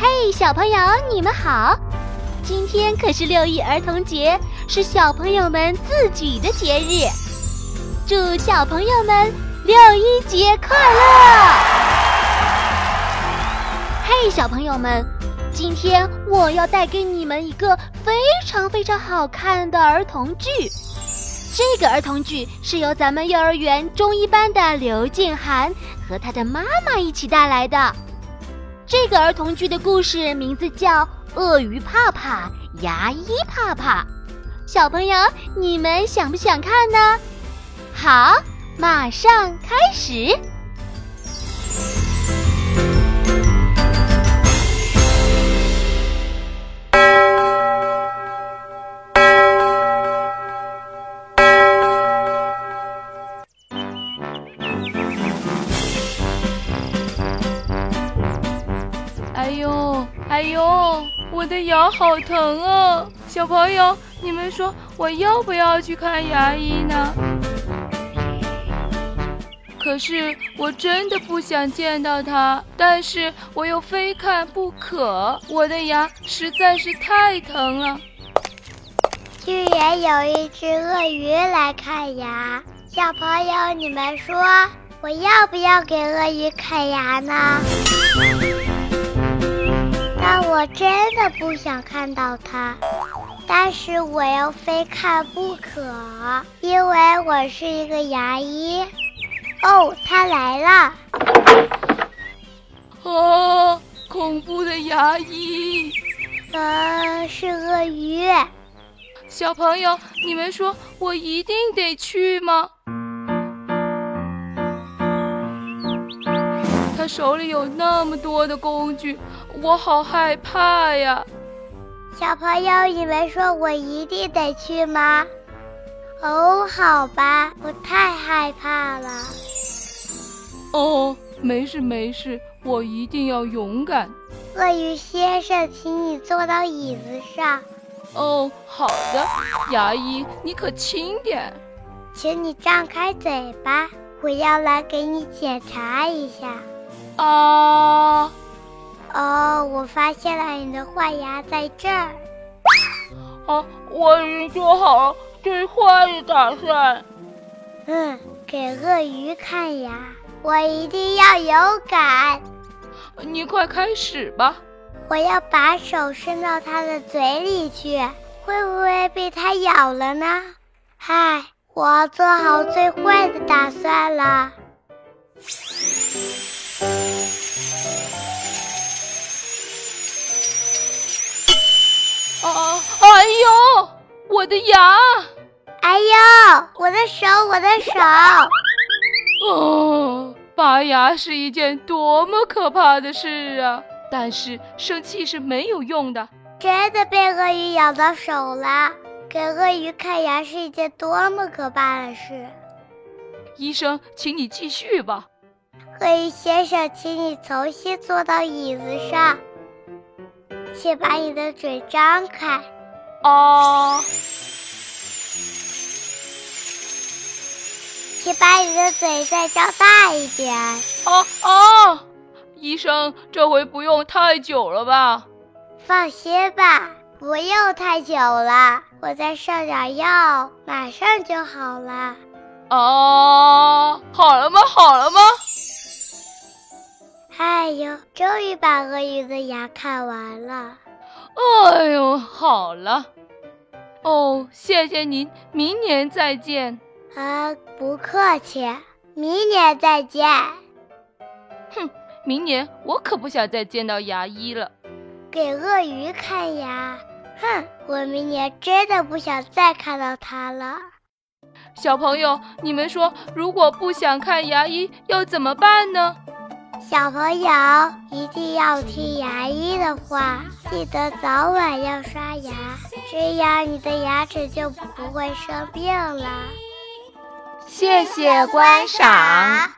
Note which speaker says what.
Speaker 1: 嘿，小朋友，你们好！今天可是六一儿童节，是小朋友们自己的节日。祝小朋友们六一节快乐！嘿，小朋友们，今天我要带给你们一个非常非常好看的儿童剧。这个儿童剧是由咱们幼儿园中一班的刘静涵和他的妈妈一起带来的。这个儿童剧的故事名字叫《鳄鱼怕怕，牙医怕怕》。小朋友，你们想不想看呢？好，马上开始。
Speaker 2: 哎呦，哎呦我的牙好疼啊！小朋友，你们说我要不要去看牙医呢？可是我真的不想见到他，但是我又非看不可。我的牙实在是太疼了。
Speaker 3: 居然有一只鳄鱼来看牙，小朋友，你们说我要不要给鳄鱼看牙呢？但我真的不想看到他，但是我又非看不可，因为我是一个牙医。哦，他来了！
Speaker 2: 啊，恐怖的牙医！
Speaker 3: 呃，是鳄鱼。
Speaker 2: 小朋友，你们说我一定得去吗？手里有那么多的工具，我好害怕呀！
Speaker 3: 小朋友，你们说我一定得去吗？哦，好吧，我太害怕了。
Speaker 2: 哦，没事没事，我一定要勇敢。
Speaker 3: 鳄鱼先生，请你坐到椅子上。
Speaker 2: 哦，好的，牙医，你可轻点。
Speaker 3: 请你张开嘴巴，我要来给你检查一下。
Speaker 2: 啊！
Speaker 3: 哦，我发现了你的坏牙在这儿。
Speaker 2: 好，我已经做好了最坏的打算。
Speaker 3: 嗯，给鳄鱼看牙，我一定要勇敢。
Speaker 2: 你快开始吧。
Speaker 3: 我要把手伸到它的嘴里去，会不会被它咬了呢？嗨，我做好最坏的打算了。
Speaker 2: 啊！哎呦，我的牙！
Speaker 3: 哎呦，我的手，我的手！
Speaker 2: 哦，拔牙是一件多么可怕的事啊！但是生气是没有用的。
Speaker 3: 真的被鳄鱼咬到手了，给鳄鱼看牙是一件多么可怕的事！
Speaker 2: 医生，请你继续吧。
Speaker 3: 鳄鱼先生，请你重新坐到椅子上。请把你的嘴张开。
Speaker 2: 哦。
Speaker 3: 请把你的嘴再张大一点。
Speaker 2: 哦哦，医生，这回不用太久了吧？
Speaker 3: 放心吧，不用太久了。我再上点药，马上就好了。
Speaker 2: 哦，好了吗？好了吗？
Speaker 3: 哎呦，终于把鳄鱼的牙看完了。
Speaker 2: 哎呦，好了。哦，谢谢您，明年再见。
Speaker 3: 啊，不客气，明年再见。
Speaker 2: 哼，明年我可不想再见到牙医了。
Speaker 3: 给鳄鱼看牙？哼，我明年真的不想再看到它了。
Speaker 2: 小朋友，你们说，如果不想看牙医，要怎么办呢？
Speaker 3: 小朋友一定要听牙医的话，记得早晚要刷牙，这样你的牙齿就不会生病了。
Speaker 4: 谢谢观赏。